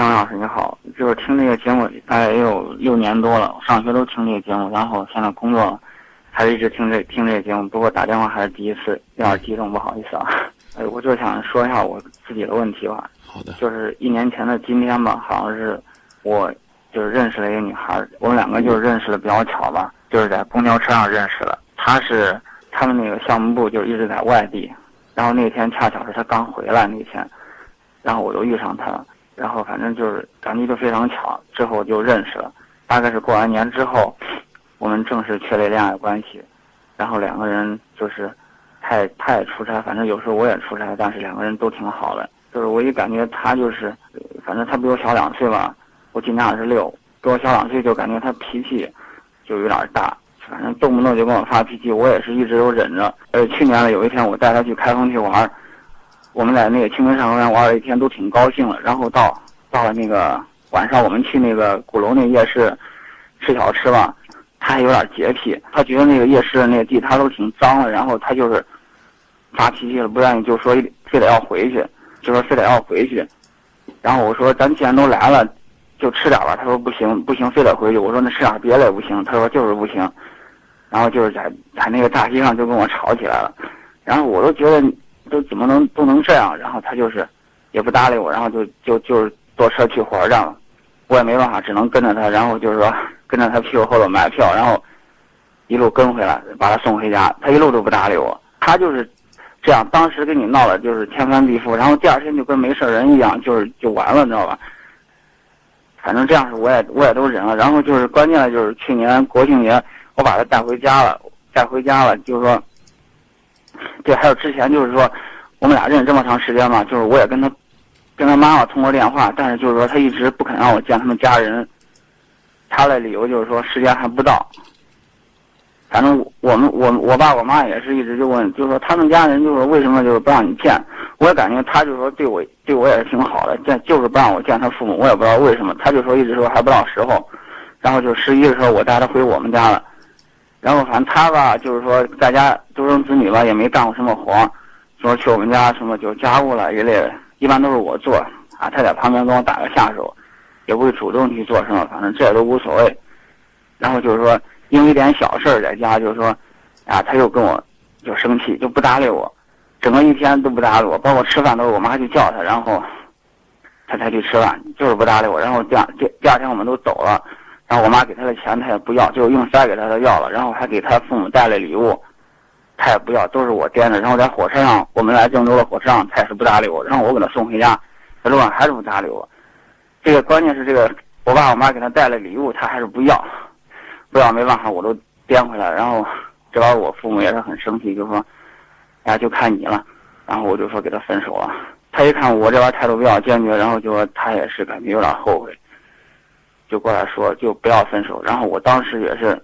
姜老师你好，就是听这个节目大概也有六年多了，上学都听这个节目，然后现在工作还是一直听这听这个节目，不过打电话还是第一次，有点激动，不好意思啊。哎，我就想说一下我自己的问题吧。好的，就是一年前的今天吧，好像是我就是认识了一个女孩，我们两个就是认识的比较巧吧，就是在公交车上认识的。她是他们那个项目部就一直在外地，然后那天恰巧是她刚回来那天，然后我就遇上她了，然后反正就是感觉就非常巧，之后就认识了。大概是过完年之后，我们正式确立恋爱关系，然后两个人就是，他也出差，反正有时候我也出差，但是两个人都挺好的。就是我一感觉他就是，反正他比我小两岁吧，我今年二十六，比我小两岁就感觉他脾气就有点大，反正动不动就跟我发脾气，我也是一直都忍着。呃，去年了有一天我带他去开封去玩，我们在那个清明上河园玩了一天，都挺高兴了。然后到到了那个晚上，我们去那个鼓楼那夜市吃小吃吧，他还有点洁癖，他觉得那个夜市的那个地摊都挺脏的，然后他就是发脾气了，不愿意，就说非得要回去，就说非得要回去。然后我说咱既然都来了，就吃点吧。他说不行不行，非得回去。我说那吃点别的也不行。他说就是不行。然后就是在在那个大街上就跟我吵起来了。然后我都觉得都怎么能都能这样？然后他就是也不搭理我，然后就就就是坐车去火车站了。我也没办法，只能跟着他，然后就是说跟着他屁股后头买票，然后一路跟回来，把他送回家。他一路都不搭理我，他就是这样。当时跟你闹了就是天翻地覆，然后第二天就跟没事人一样，就是就完了，你知道吧？反正这样是我也我也都忍了。然后就是关键的就是去年国庆节我把他带回家了，带回家了，就是说，对，还有之前就是说我们俩认识这么长时间嘛，就是我也跟他跟他妈妈通过电话，但是就是说他一直不肯让我见他们家人，他的理由就是说时间还不到。反正我们我我爸我妈也是一直就问，就是说他们家人就是为什么就是不让你见？我也感觉他就是说对我对我也是挺好的，见就是不让我见他父母，我也不知道为什么。他就说一直说还不到时候，然后就十一的时候我带他回我们家了，然后反正他吧就是说在家独生子女吧也没干过什么活，说去我们家什么就是家务了一类的，一般都是我做啊，他在旁边跟我打个下手，也不会主动去做什么，反正这也都无所谓。然后就是说。因为一点小事在家，就是说，啊，他又跟我就生气，就不搭理我，整个一天都不搭理我，包括吃饭都是我妈去叫他，然后他才去吃饭，就是不搭理我。然后第二第第二天我们都走了，然后我妈给他的钱他也不要，就硬塞给他的要了，然后还给他父母带了礼物，他也不要，都是我垫的。然后在火车上，我们来郑州的火车上，他也是不搭理我，然后我给他送回家，在路上还是不搭理我。这个关键是这个，我爸我妈给他带了礼物，他还是不要。不要没办法，我都颠回来，然后这边我父母也是很生气，就说，哎，就看你了，然后我就说给他分手了。他一看我这边态度比较坚决，然后就说他也是感觉有点后悔，就过来说就不要分手。然后我当时也是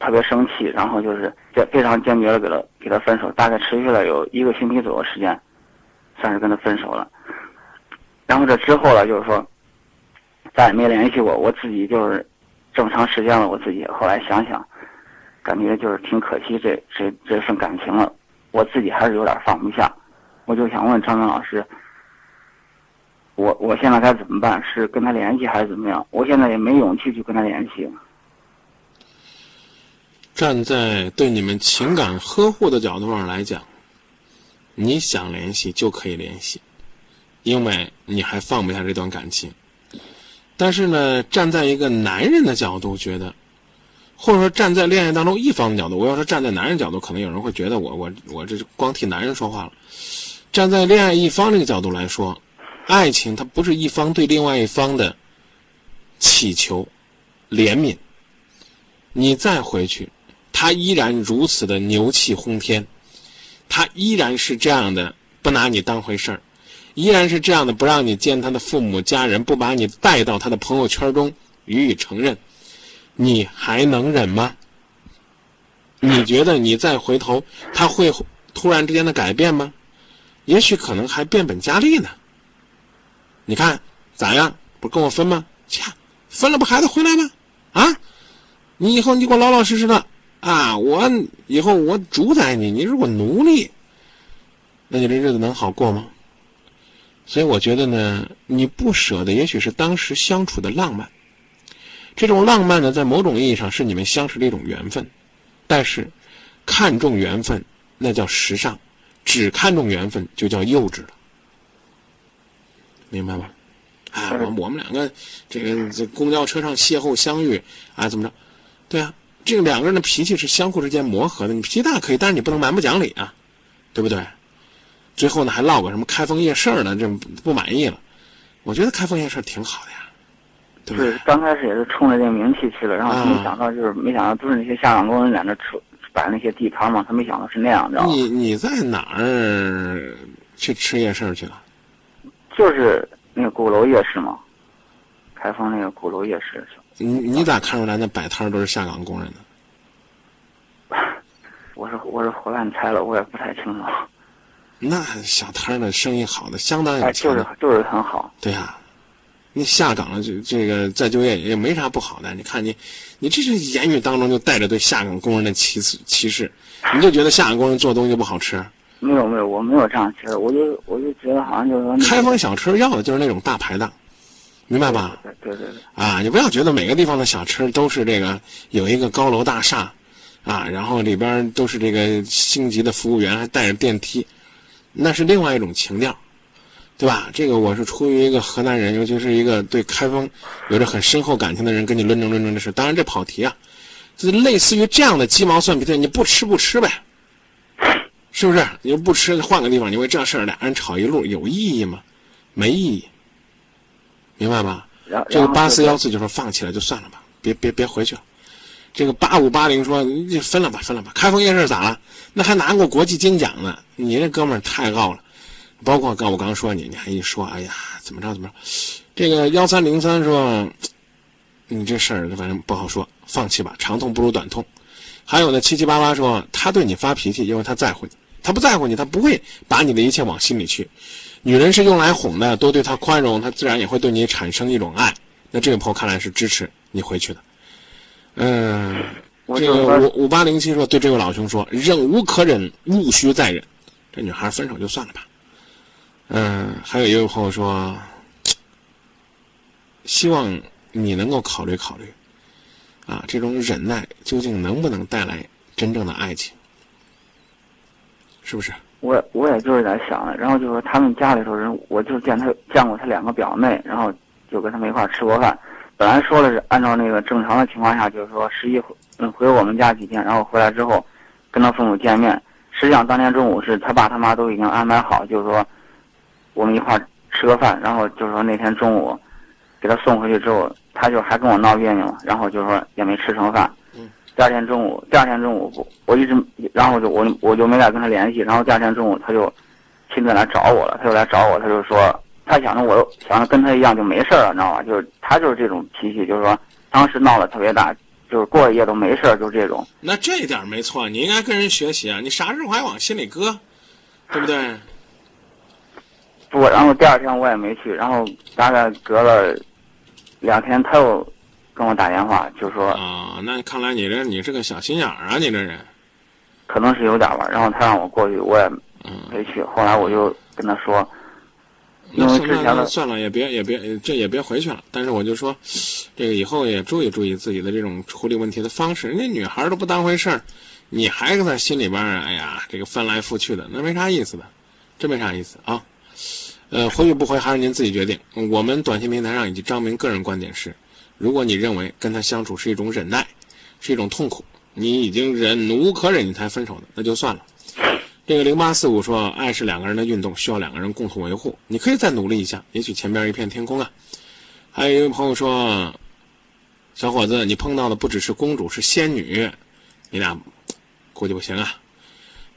特别生气，然后就是坚非常坚决的给他给他分手，大概持续了有一个星期左右时间，算是跟他分手了。然后这之后了，就是说再也没联系过，我自己就是。这么长时间了，我自己后来想想，感觉就是挺可惜这这这份感情了，我自己还是有点放不下。我就想问张明老师，我我现在该怎么办？是跟他联系还是怎么样？我现在也没勇气去跟他联系。站在对你们情感呵护的角度上来讲，你想联系就可以联系，因为你还放不下这段感情。但是呢，站在一个男人的角度觉得，或者说站在恋爱当中一方的角度，我要是站在男人角度，可能有人会觉得我我我这光替男人说话了。站在恋爱一方这个角度来说，爱情它不是一方对另外一方的乞求、怜悯。你再回去，他依然如此的牛气轰天，他依然是这样的不拿你当回事儿。依然是这样的，不让你见他的父母家人，不把你带到他的朋友圈中予以承认，你还能忍吗？你觉得你再回头，他会突然之间的改变吗？也许可能还变本加厉呢。你看咋样？不跟我分吗？切，分了不还得回来吗？啊，你以后你给我老老实实的啊！我以后我主宰你，你是我奴隶，那你这日子能好过吗？所以我觉得呢，你不舍得也许是当时相处的浪漫。这种浪漫呢，在某种意义上是你们相识的一种缘分，但是看重缘分那叫时尚，只看重缘分就叫幼稚了，明白吗？啊，我我们两个这个在公交车上邂逅相遇啊，怎么着？对啊，这个两个人的脾气是相互之间磨合的，你脾气大可以，但是你不能蛮不讲理啊，对不对？最后呢，还唠个什么开封夜市呢？这不满意了。我觉得开封夜市挺好的呀。对，刚开始也是冲着这个名气去了，然后没想到就是没想到都是那些下岗工人在那吃摆那些地摊嘛，他没想到是那样，知道吗？你你在哪儿去吃夜市去了？就是那个鼓楼夜市嘛，开封那个鼓楼夜市。你你咋看出来那摆摊都是下岗工人呢？我是我是胡乱猜了，我也不太清楚。那小摊的生意好的相当有钱，就是就是很好。对呀。你下岗了，这这个再就业也没啥不好的。你看你，你这是言语当中就带着对下岗工人的歧视歧视，你就觉得下岗工人做东西不好吃？没有没有，我没有这样觉得，我就我就觉得好像就是说，开封小吃要的就是那种大排档，明白吧？对对对。啊，你不要觉得每个地方的小吃都是这个有一个高楼大厦，啊，然后里边都是这个星级的服务员还带着电梯，那是另外一种情调。对吧？这个我是出于一个河南人，尤其是一个对开封有着很深厚感情的人，跟你论证论证这事。当然这跑题啊，就是类似于这样的鸡毛蒜皮的，你不吃不吃呗，是不是？你又不吃，换个地方，你为这事儿俩人吵一路，有意义吗？没意义，明白吧？这个八四幺四就说放弃了，就算了吧，别别别回去了。这个八五八零说你分了吧，分了吧。开封夜市咋了？那还拿过国际金奖呢，你这哥们儿太傲了。包括刚我刚说你，你还一说，哎呀，怎么着怎么着？这个幺三零三说，你这事儿反正不好说，放弃吧，长痛不如短痛。还有呢，七七八八说他对你发脾气，因为他在乎你，他不在乎你，他不会把你的一切往心里去。女人是用来哄的，多对她宽容，她自然也会对你产生一种爱。那这位朋友看来是支持你回去的。嗯，这个五五八零七说对这位老兄说，忍无可忍，勿需再忍。这女孩分手就算了吧。嗯，还有一位朋友说，希望你能够考虑考虑，啊，这种忍耐究竟能不能带来真正的爱情？是不是？我我也就是在想然后就说他们家里头人，我就见他见过他两个表妹，然后就跟他们一块吃过饭。本来说的是按照那个正常的情况下，就是说十一回嗯回我们家几天，然后回来之后跟他父母见面。实际上当天中午是他爸他妈都已经安排好，就是说。我们一块吃个饭，然后就是说那天中午给他送回去之后，他就还跟我闹别扭，然后就是说也没吃成饭。嗯。第二天中午，第二天中午，我一直，然后就我我就没再跟他联系。然后第二天中午，他就亲自来找我了。他就来找我，他就说他想着我想着跟他一样就没事了，你知道吧？就是他就是这种脾气，就是说当时闹得特别大，就是过一夜都没事就这种。那这一点没错，你应该跟人学习啊！你啥事还往心里搁，对不对？不，然后第二天我也没去，然后大概隔了两天，他又跟我打电话，就说啊，那看来你这你是个小心眼儿啊，你这人，可能是有点吧。然后他让我过去，我也没去。后来我就跟他说，因为之前的算了，也别也别这也别回去了。但是我就说，这个以后也注意注意自己的这种处理问题的方式。人家女孩都不当回事儿，你还在心里边哎呀，这个翻来覆去的，那没啥意思的，真没啥意思啊。呃，回与不回还是您自己决定。我们短信平台上以及张明个人观点是：如果你认为跟他相处是一种忍耐，是一种痛苦，你已经忍无可忍，你才分手的，那就算了。这个零八四五说，爱是两个人的运动，需要两个人共同维护。你可以再努力一下，也许前边一片天空啊。还有一位朋友说，小伙子，你碰到的不只是公主，是仙女，你俩估计不行啊。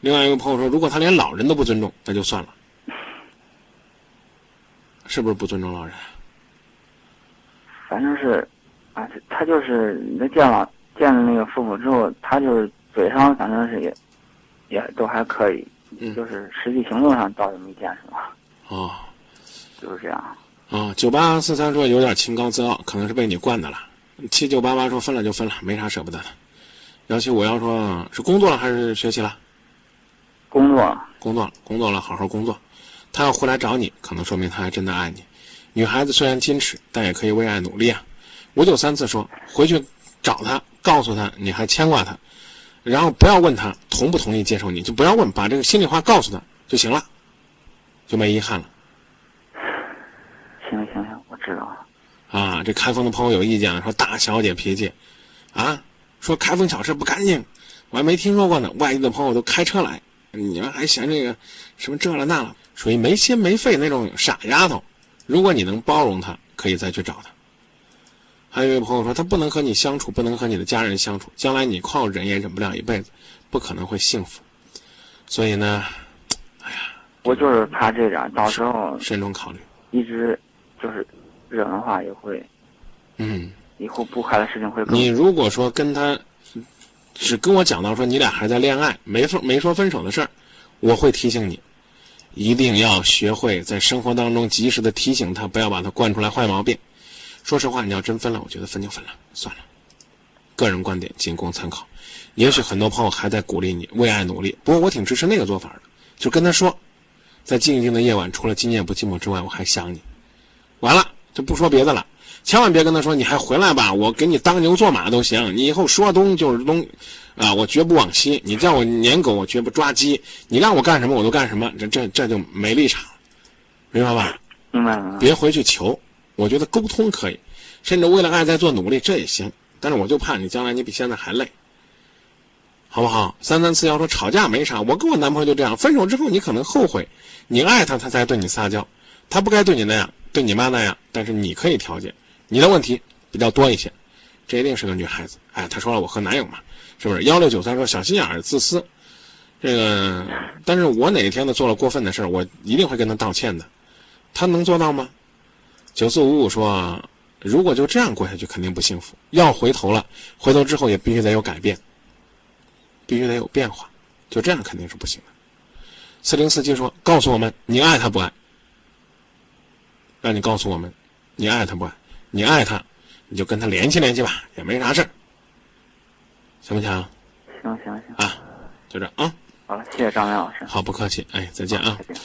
另外一位朋友说，如果他连老人都不尊重，那就算了。是不是不尊重老人？反正是，啊，他就是那见了见了那个父母之后，他就是嘴上反正是也，也都还可以，就是实际行动上倒是没见什么。哦，就是这样。啊，九八四三说有点清高自傲，可能是被你惯的了。七九八八说分了就分了，没啥舍不得的。幺七五幺说是工作了还是学习了？工作，工作了，工作了，好好工作。他要回来找你，可能说明他还真的爱你。女孩子虽然矜持，但也可以为爱努力啊。五九三次说回去找他，告诉他你还牵挂他，然后不要问他同不同意接受你，就不要问，把这个心里话告诉他就行了，就没遗憾了。行行行，我知道了。啊，这开封的朋友有意见了，说大小姐脾气，啊，说开封小吃不干净，我还没听说过呢。外地的朋友都开车来，你们还嫌这个什么这了那了，属于没心没肺那种傻丫头。如果你能包容他，可以再去找他。还有一位朋友说，他不能和你相处，不能和你的家人相处，将来你靠忍也忍不了一辈子，不可能会幸福。所以呢，哎呀，我就是怕这样，到时候慎重考虑。一直就是忍的话，也会嗯，以后不快的事情会更你如果说跟他只跟我讲到说你俩还在恋爱，没分没说分手的事儿，我会提醒你，一定要学会在生活当中及时的提醒他，不要把他惯出来坏毛病。说实话，你要真分了，我觉得分就分了，算了。个人观点仅供参考。也许很多朋友还在鼓励你为爱努力，不过我挺支持那个做法的，就跟他说，在静静的夜晚，除了今夜不寂寞之外，我还想你。完了，就不说别的了，千万别跟他说你还回来吧，我给你当牛做马都行，你以后说东就是东，啊，我绝不往西。你叫我撵狗，我绝不抓鸡。你让我干什么，我都干什么。这这这就没立场，明白吧？明白了。别回去求，我觉得沟通可以，甚至为了爱在做努力，这也行。但是我就怕你将来你比现在还累，好不好？三三四幺说吵架没啥，我跟我男朋友就这样，分手之后你可能后悔，你爱他，他才对你撒娇，他不该对你那样，对你妈那样，但是你可以调节，你的问题比较多一些，这一定是个女孩子。哎，她说了我和男友嘛，是不是？幺六九三说小心眼儿、自私，这个，但是我哪一天呢做了过分的事儿，我一定会跟他道歉的，他能做到吗？九四五五说，如果就这样过下去，肯定不幸福。要回头了，回头之后也必须得有改变，必须得有变化，就这样肯定是不行的。四零四七说，告诉我们你爱他不爱？让你告诉我们，你爱他不爱？你爱他，你就跟他联系联系吧，也没啥事儿，行不行？行行行，啊，就这啊，好了，谢谢张明老师。好，不客气，哎，再见啊。再见。